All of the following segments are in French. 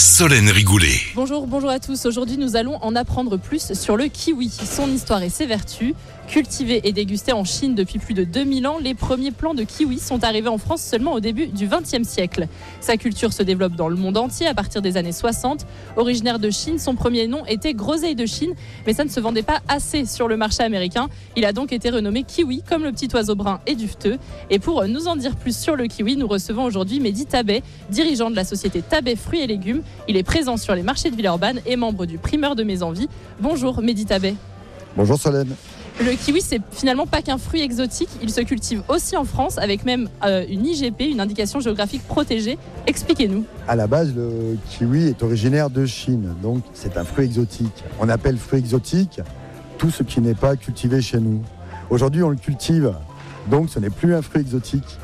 Solène Rigoulet. Bonjour, bonjour à tous. Aujourd'hui, nous allons en apprendre plus sur le kiwi, son histoire et ses vertus. Cultivé et dégusté en Chine depuis plus de 2000 ans, les premiers plants de kiwi sont arrivés en France seulement au début du XXe siècle. Sa culture se développe dans le monde entier à partir des années 60. Originaire de Chine, son premier nom était Groseille de Chine, mais ça ne se vendait pas assez sur le marché américain. Il a donc été renommé kiwi, comme le petit oiseau brun et dufteux. Et pour nous en dire plus sur le kiwi, nous recevons aujourd'hui Mehdi Tabet, dirigeant de la société Tabet Fruits et Légumes. Il est présent sur les marchés de Villeurbanne et membre du primeur de Mes Envies. Bonjour Mehdi Tabet. Bonjour Solène. Le kiwi, c'est finalement pas qu'un fruit exotique. Il se cultive aussi en France avec même euh, une IGP, une indication géographique protégée. Expliquez-nous. À la base, le kiwi est originaire de Chine, donc c'est un fruit exotique. On appelle fruit exotique tout ce qui n'est pas cultivé chez nous. Aujourd'hui, on le cultive, donc ce n'est plus un fruit exotique.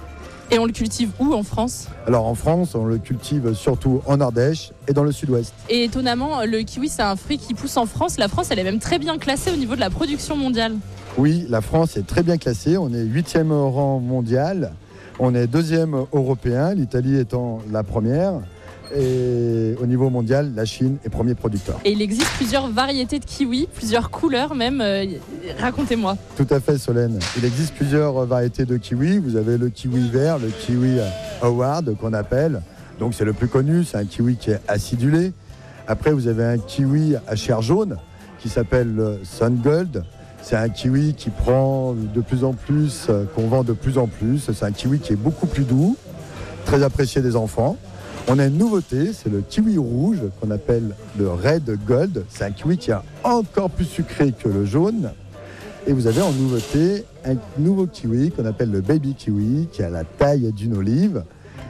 Et on le cultive où en France Alors en France, on le cultive surtout en Ardèche et dans le sud-ouest. Et étonnamment, le kiwi, c'est un fruit qui pousse en France. La France, elle est même très bien classée au niveau de la production mondiale. Oui, la France est très bien classée. On est huitième au rang mondial. On est deuxième européen, l'Italie étant la première. Et au niveau mondial, la Chine est premier producteur. Et il existe plusieurs variétés de kiwi, plusieurs couleurs même. Euh, Racontez-moi. Tout à fait, Solène. Il existe plusieurs variétés de kiwi. Vous avez le kiwi vert, le kiwi Howard qu'on appelle. Donc c'est le plus connu, c'est un kiwi qui est acidulé. Après, vous avez un kiwi à chair jaune qui s'appelle le Sun Gold. C'est un kiwi qui prend de plus en plus, euh, qu'on vend de plus en plus. C'est un kiwi qui est beaucoup plus doux, très apprécié des enfants. On a une nouveauté, c'est le kiwi rouge qu'on appelle le Red Gold. C'est un kiwi qui est encore plus sucré que le jaune. Et vous avez en nouveauté un nouveau kiwi qu'on appelle le Baby Kiwi, qui a la taille d'une olive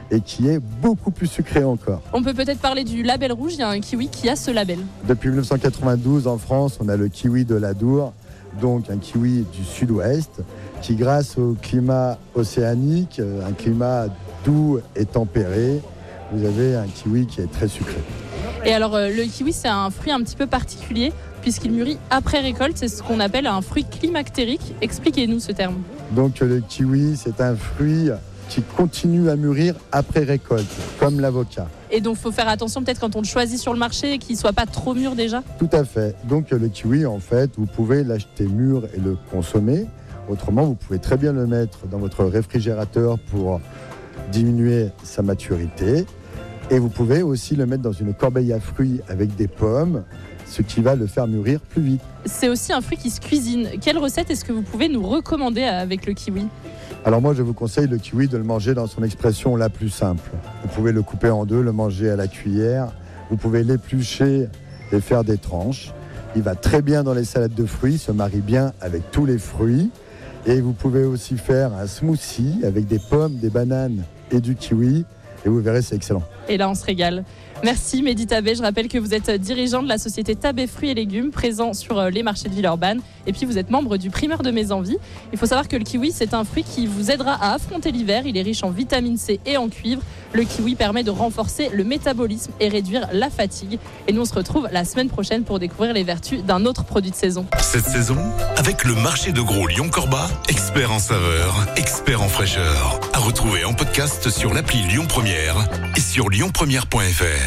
et qui est beaucoup plus sucré encore. On peut peut-être parler du label rouge, il y a un kiwi qui a ce label. Depuis 1992 en France, on a le kiwi de l'Adour, donc un kiwi du sud-ouest, qui grâce au climat océanique, un climat doux et tempéré, vous avez un kiwi qui est très sucré. Et alors euh, le kiwi c'est un fruit un petit peu particulier puisqu'il mûrit après récolte, c'est ce qu'on appelle un fruit climactérique. Expliquez-nous ce terme. Donc le kiwi c'est un fruit qui continue à mûrir après récolte, comme l'avocat. Et donc, il faut faire attention peut-être quand on le choisit sur le marché, qu'il ne soit pas trop mûr déjà? Tout à fait. Donc, le kiwi, en fait, vous pouvez l'acheter mûr et le consommer. Autrement, vous pouvez très bien le mettre dans votre réfrigérateur pour diminuer sa maturité. Et vous pouvez aussi le mettre dans une corbeille à fruits avec des pommes, ce qui va le faire mûrir plus vite. C'est aussi un fruit qui se cuisine. Quelle recette est-ce que vous pouvez nous recommander avec le kiwi? Alors moi, je vous conseille le kiwi de le manger dans son expression la plus simple. Vous pouvez le couper en deux, le manger à la cuillère. Vous pouvez l'éplucher et faire des tranches. Il va très bien dans les salades de fruits, se marie bien avec tous les fruits. Et vous pouvez aussi faire un smoothie avec des pommes, des bananes et du kiwi. Et vous verrez, c'est excellent. Et là, on se régale. Merci Mehdi Tabé. Je rappelle que vous êtes dirigeant de la société Tabé Fruits et Légumes, présent sur euh, les marchés de Villeurbanne. Et puis vous êtes membre du primeur de Mes Envies. Il faut savoir que le kiwi, c'est un fruit qui vous aidera à affronter l'hiver. Il est riche en vitamine C et en cuivre. Le kiwi permet de renforcer le métabolisme et réduire la fatigue. Et nous, on se retrouve la semaine prochaine pour découvrir les vertus d'un autre produit de saison. Cette saison, avec le marché de gros Lyon-Corba, expert en saveur, expert en fraîcheur. À retrouver en podcast sur l'appli Lyon Première et sur lyonpremière.fr.